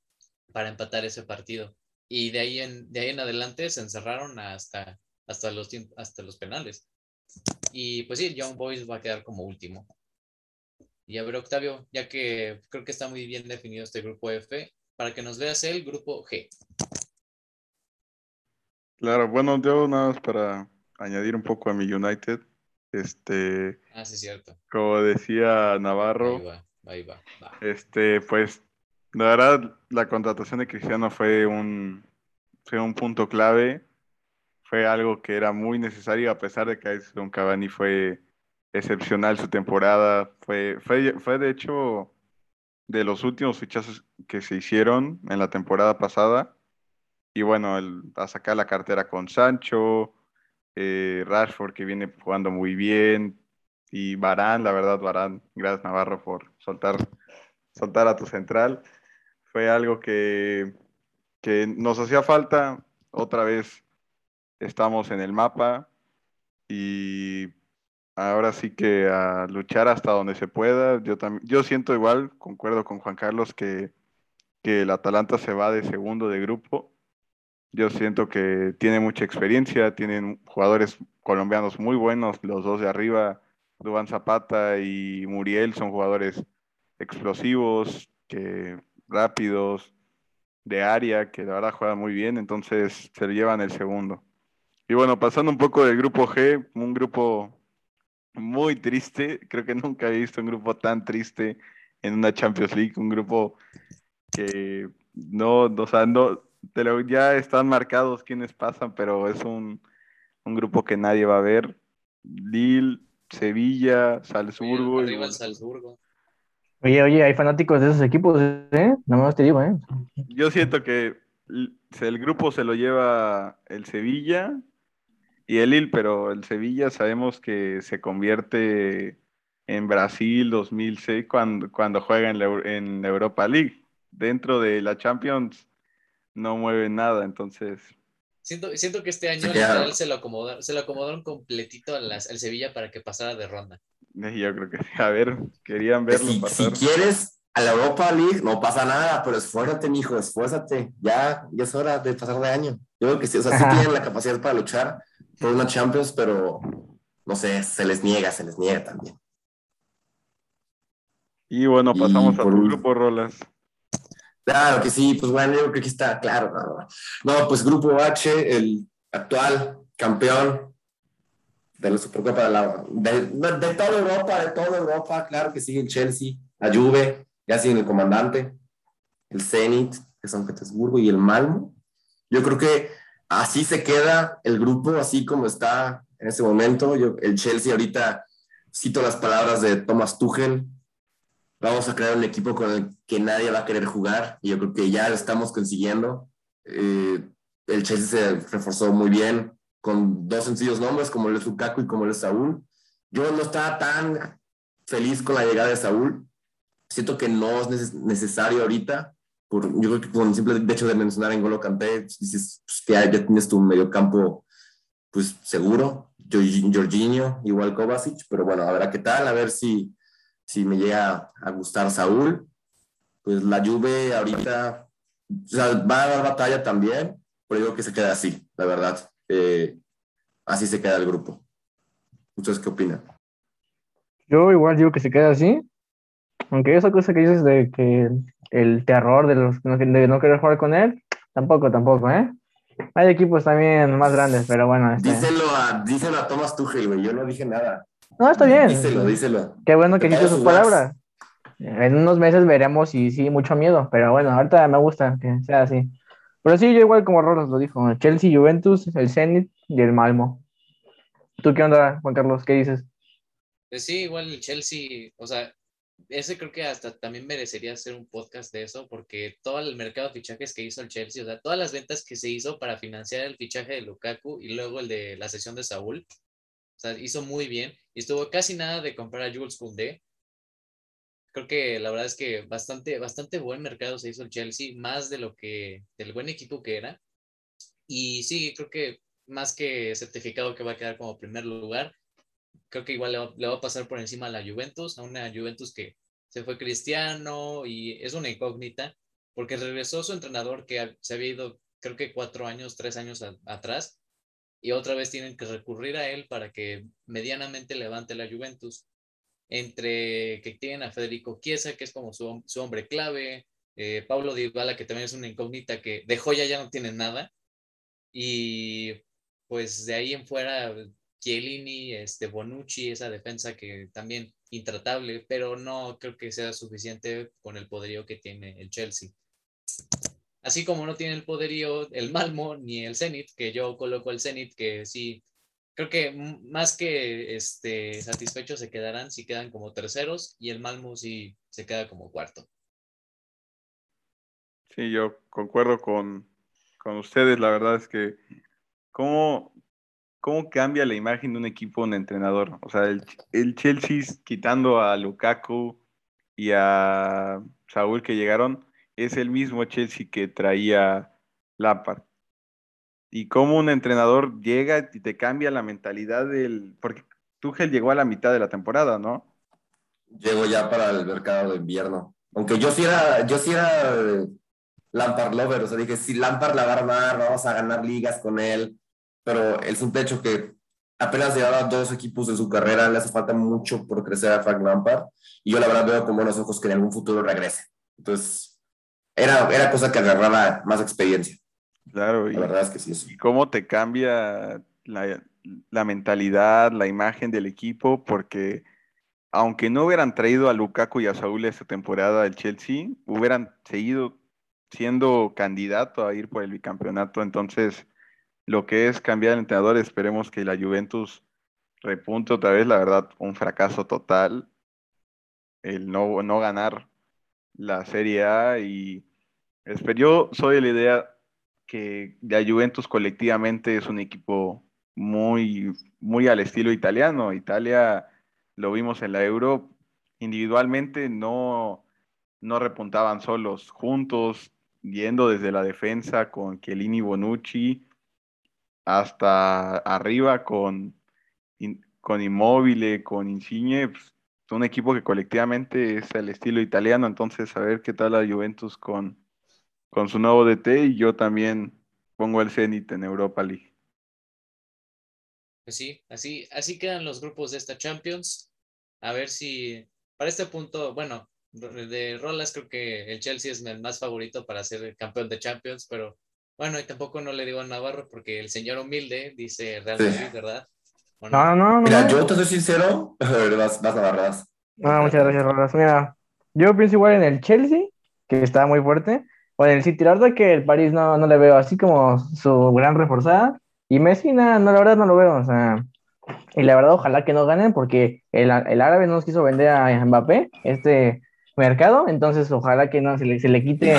para empatar ese partido. Y de ahí en, de ahí en adelante se encerraron hasta, hasta, los, hasta los penales. Y pues sí, Young Boys va a quedar como último. Y a ver, Octavio, ya que creo que está muy bien definido este grupo F, para que nos veas el grupo G. Claro, bueno, yo nada más para añadir un poco a mi United. Este. Ah, sí, cierto. Como decía Navarro. Ahí va, ahí va, Este, pues, la verdad, la contratación de Cristiano fue un, fue un punto clave. Fue algo que era muy necesario, a pesar de que Don Cavani fue excepcional su temporada. Fue, fue, fue de hecho de los últimos fichajes que se hicieron en la temporada pasada y bueno, el, a sacar la cartera con Sancho, eh, Rashford que viene jugando muy bien, y Barán, la verdad, Barán, gracias Navarro por soltar, soltar a tu central. Fue algo que, que nos hacía falta. Otra vez estamos en el mapa y ahora sí que a luchar hasta donde se pueda. Yo, también, yo siento igual, concuerdo con Juan Carlos, que, que el Atalanta se va de segundo de grupo yo siento que tiene mucha experiencia, tienen jugadores colombianos muy buenos, los dos de arriba, Dubán Zapata y Muriel son jugadores explosivos, que rápidos, de área, que la verdad juegan muy bien, entonces se llevan el segundo. Y bueno, pasando un poco del grupo G, un grupo muy triste, creo que nunca he visto un grupo tan triste en una Champions League, un grupo que no, o sea, no, ya están marcados quienes pasan, pero es un, grupo que nadie va a ver. Lille, Sevilla, Salzburgo. Oye, Salzburgo. Oye, oye, hay fanáticos de esos equipos, ¿eh? Nada más te digo, ¿eh? Yo siento que el grupo se lo lleva el Sevilla y el Lille, pero el Sevilla sabemos que se convierte en Brasil 2006 cuando, cuando juega en en la Europa League. Dentro de la Champions no mueve nada, entonces. Siento, siento que este año Se lo acomodaron, se lo acomodaron completito al, al Sevilla para que pasara de ronda. Yo creo que sí. A ver, querían Que verlo si, pasar. si quieres a la Europa League, no pasa nada, pero esfuérzate, mijo, esfuérzate. Ya, ya es hora de pasar de año. Yo creo que sí, o sea, sí tienen la capacidad para luchar por una Champions, pero no sé, se les niega, se les niega también. Y bueno, Y pasamos a por tu grupo, Rolas. Claro que sí, pues bueno, yo creo que está claro. No, no. Pues Grupo H, el actual campeón de la Supercopa de la de, de toda Europa, de toda Europa, claro que sigue el Chelsea, la Juve, ya siguen el comandante, el Zenit de San Petersburgo y el Malmo. Yo creo que así se queda el grupo, así como está en ese momento. Yo, el Chelsea ahorita, cito las palabras de Thomas Tuchel, vamos a crear un equipo con el que nadie va a querer jugar y yo creo que ya lo estamos consiguiendo. Eh, el Chelsea se reforzó muy bien con dos sencillos nombres como el de Lukaku y como el de Saúl. Yo no estaba tan feliz con la llegada de Saúl. Siento que no es neces- necesario ahorita. Por, yo creo que con el simple hecho de mencionar en Golo Kanté, dices pues, que ya, ya tienes tu mediocampo pues seguro. Jorgi- Jorginho, igual Kovacic, pero bueno, a ver qué tal, a ver si, si me llega a gustar Saúl. Pues la Juve ahorita o sea, va a dar batalla también, pero yo creo que se queda así, la verdad. Eh, así se queda el grupo. ¿Ustedes qué opinan? Yo igual digo que se queda así. Aunque esa cosa que dices de que el terror de los de no querer jugar con él, tampoco, tampoco, ¿eh? Hay equipos también más grandes, pero bueno. este- Díselo a, díselo a Thomas Tuchel, güey. Yo no dije nada. No, está bien. Díselo, díselo. Qué bueno que Te hiciste sus su palabras. En unos meses veremos y sí, mucho miedo, pero bueno, ahorita me gusta que sea así. Pero sí, yo igual como Rolos lo dijo, Chelsea, Juventus, el Zenit y el Malmo. ¿Tú qué onda, Juan Carlos? ¿Qué dices? Pues sí, igual el Chelsea, o sea, ese creo que hasta también merecería hacer un podcast de eso, porque todo el mercado de fichajes que hizo el Chelsea, o sea, todas las ventas que se hizo para financiar el fichaje de Lukaku y luego el de la sesión de Saúl, o sea, hizo muy bien y estuvo casi nada de comprar a Jules Koundé. Creo que la verdad es que bastante, bastante buen mercado se hizo el Chelsea, más de lo que, del buen equipo que era. Y sí, creo que más que certificado que va a quedar como primer lugar, creo que igual le va, a pasar por encima a la Juventus, a una Juventus que se fue Cristiano y es una incógnita, porque regresó su entrenador que se había ido, creo que cuatro años, tres años atrás, y otra vez tienen que recurrir a él para que medianamente levante la Juventus. Entre que tienen a Federico Chiesa, que es como su, su hombre clave, eh, Pablo Dybala, que también es una incógnita que de joya ya no tiene nada, y pues de ahí en fuera Chiellini, este Bonucci, esa defensa que también intratable, pero no creo que sea suficiente con el poderío que tiene el Chelsea. Así como no tiene el poderío el Malmo ni el Zenit, que yo coloco el Zenit, que sí, creo que más que este, satisfechos se quedarán si quedan como terceros y el Malmo sí se queda como cuarto. Sí, yo concuerdo con, con ustedes. La verdad es que, ¿cómo, ¿cómo cambia la imagen de un equipo, un entrenador? O sea, el, el Chelsea quitando a Lukaku y a Saúl que llegaron, es el mismo Chelsea que traía Lampard. Y cómo un entrenador llega y te cambia la mentalidad del... Porque Tuchel llegó a la mitad de la temporada, ¿no? Llego ya para el mercado de invierno. Aunque yo sí era, yo sí era eh, Lampard lover, o sea, dije, si Lampard la va a armar, vamos a ganar ligas con él, pero el simple hecho que apenas llevaba dos equipos de su carrera, le hace falta mucho por crecer a Frank Lampard, y yo la verdad veo con buenos ojos que en algún futuro regrese. Entonces, era, era cosa que agarraba más experiencia. Claro, y, La verdad es que sí. y cómo te cambia la, la mentalidad, la imagen del equipo, porque aunque no hubieran traído a Lukaku y a Saúl esta temporada del Chelsea, hubieran seguido siendo candidato a ir por el bicampeonato. Entonces, lo que es cambiar el entrenador, esperemos que la Juventus repunte otra vez. La verdad, un fracaso total el no, no ganar la Serie A y yo soy de la idea que la Juventus colectivamente es un equipo muy, muy al estilo italiano. Italia, lo vimos en la Euro, individualmente no, no repuntaban solos, juntos, yendo desde la defensa con Chiellini Bonucci, hasta arriba con, con Immobile, con Insigne, pues, un equipo que colectivamente es el estilo italiano, entonces a ver qué tal la Juventus con, con su nuevo DT y yo también pongo el Zenit en Europa League. Pues sí, así, así quedan los grupos de esta Champions. A ver si para este punto, bueno, de Rolas creo que el Chelsea es el más favorito para ser campeón de Champions, pero bueno, y tampoco no le digo a Navarro porque el señor humilde dice Real Madrid, ¿verdad? No, no, no. Mira, yo te soy sincero, vas, vas a No, muchas gracias, Rolas. Mira, yo pienso igual en el Chelsea, que está muy fuerte, o en el City. La verdad que el París no, no le veo así como su gran reforzada. Y Messi, no, la verdad no lo veo. O sea, y la verdad, ojalá que no ganen, porque el, el árabe no nos quiso vender a Mbappé este mercado. Entonces, ojalá que no se le, se le quite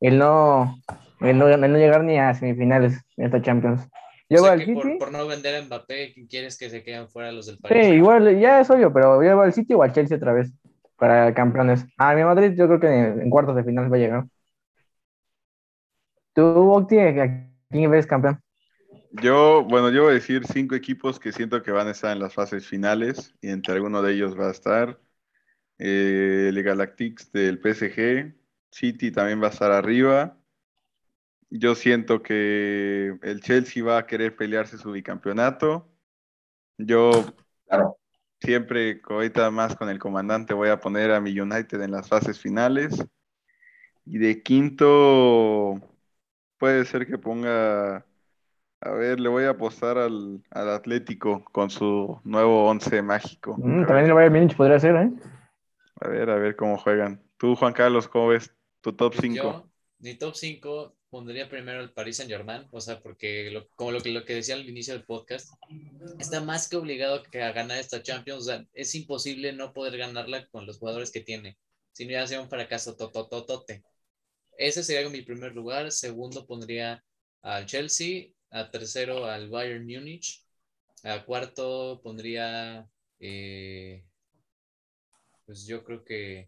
el no, el no, el no llegar ni a semifinales en esta Champions. Yo al City. Por, no vender a Mbappé, ¿quieres que se queden fuera los del París? Sí, igual, ya es obvio, pero yo voy al City o al Chelsea otra vez para campeones. A mi Madrid, yo creo que en, cuartos de final va a llegar. ¿Tú, Octi, a quién ves campeón? Yo, bueno, yo voy a decir cinco equipos que siento que van a estar en las fases finales y entre alguno de ellos va a estar eh, el Galactics del PSG, City también va a estar arriba, yo siento que el Chelsea va a querer pelearse su bicampeonato. Yo siempre, ahorita más con el comandante, voy a poner a mi United en las fases finales. Y de quinto, puede ser que ponga, a ver, le voy a apostar al, Atlético con su nuevo once mágico. Mm, también el Bayern Munich podría ser, ¿eh? A ver, a ver cómo juegan. Tú, Juan Carlos, ¿cómo ves tu top 5? Mi top 5 pondría primero el Paris Saint Germain, o sea, porque como lo que, lo que decía al inicio del podcast, está más que obligado que a ganar esta Champions, o sea, es imposible no poder ganarla con los jugadores que tiene, si no ya sea un fracaso totototote. Ese sería mi primer lugar, segundo pondría al Chelsea, a tercero al Bayern Múnich, a cuarto pondría, eh, pues yo creo que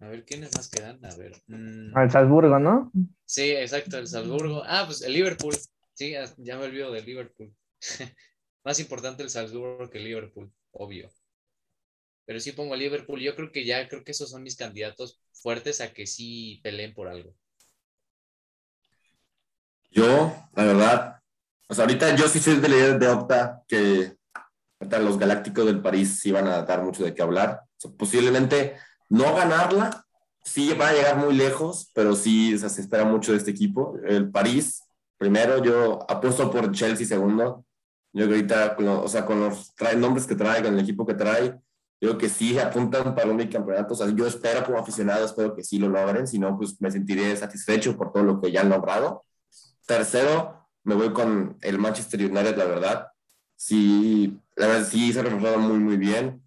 a ver, ¿quiénes más quedan? A ver. Mm. Al Salzburgo, ¿no? Sí, exacto, el Salzburgo. Ah, pues el Liverpool. Sí, ya me olvido del Liverpool. más importante el Salzburgo que el Liverpool, obvio. Pero sí pongo a Liverpool. Yo creo que ya, creo que esos son mis candidatos fuertes a que sí peleen por algo. Yo, la verdad, o sea, ahorita yo sí soy de la idea de Octa que los Galácticos del París sí van a dar mucho de qué hablar. posiblemente no ganarla, sí va a llegar muy lejos, pero sí se espera mucho de este equipo. El París, primero, yo apuesto por Chelsea segundo. Yo creo que ahorita, o sea, con los nombres que trae, con el equipo que trae, creo que sí apuntan para un bicampeonato. O sea, yo espero como aficionado, espero que sí lo logren, si no, pues me sentiré satisfecho por todo lo que ya han logrado. Tercero, me voy con el Manchester United, la verdad. Sí, la verdad sí se ha reforzado muy, muy bien.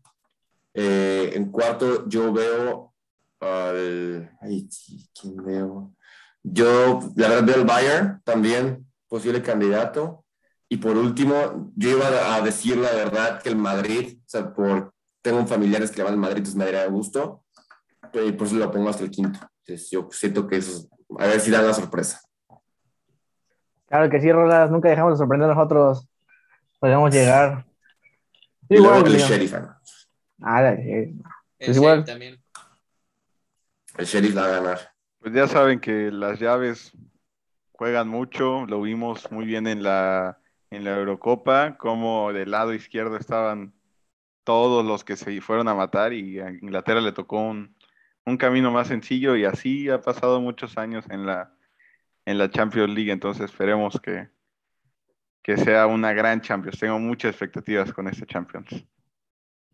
Eh, en cuarto, yo veo al. Ay, ¿quién veo? Yo, la verdad, veo al Bayern también, posible candidato. Y por último, yo iba a decir la verdad que el Madrid, o sea, por, tengo familiares que le van al Madrid, entonces me daría gusto. Y por eso lo pongo hasta el quinto. Entonces, yo siento que eso, a ver si da la sorpresa. Claro que sí, Rolas, nunca dejamos de sorprender a nosotros. Podemos llegar. Y luego el Sheriff. Ah, el pues igual. también. El Sheriff va a ganar. Pues ya saben que las llaves juegan mucho, lo vimos muy bien en la, en la Eurocopa, como del lado izquierdo estaban todos los que se fueron a matar y a Inglaterra le tocó un, un camino más sencillo y así ha pasado muchos años en la, en la Champions League, entonces esperemos que, que sea una gran Champions. Tengo muchas expectativas con este Champions.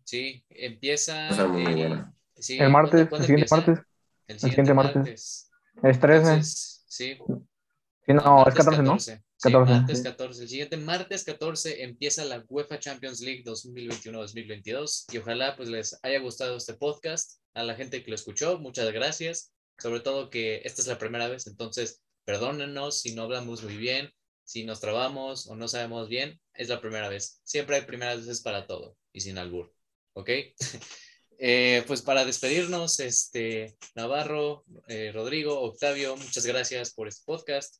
Sí, empieza. el, el martes, el siguiente martes. El siguiente, martes. Es 13. sí. sí. no, es 14, ¿no? 14. martes 14. El siguiente martes 14 empieza la UEFA Champions League 2021-2022 y ojalá pues les haya gustado este podcast. A la gente que lo escuchó, muchas gracias. Sobre todo que esta es la primera vez, entonces perdónenos si no hablamos muy bien, si nos trabamos o no sabemos bien, es la primera vez. Siempre hay primeras veces para todo y sin albur. ¿ok? Eh, pues para despedirnos, este, Navarro, eh, Rodrigo, Octavio, muchas gracias por este podcast.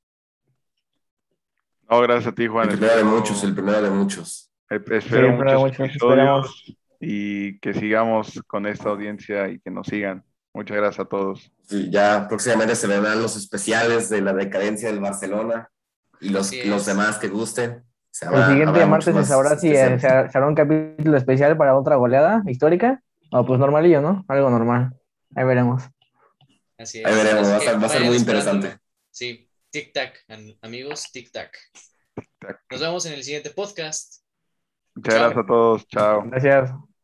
No, gracias a ti, Juan. El primero de muchos, el primero de muchos. eh, Sí, Espero de muchos muchos, episodios y que sigamos con esta audiencia y que nos sigan. Muchas gracias a todos. Sí, ya próximamente se verán los especiales de la decadencia del Barcelona y los, los es. demás que gusten. Se El siguiente martes se sabrá si se ha- se hará un capítulo especial para otra goleada histórica o pues normalillo, ¿no? Algo normal. Ahí veremos. Así Ahí veremos, Así va a que ser- va a ser muy interesante. Sí, tic-tac, an- amigos, tic-tac. Tic-tac. Nos vemos en el siguiente podcast. Muchas Chao. gracias a todos. Chao. Gracias.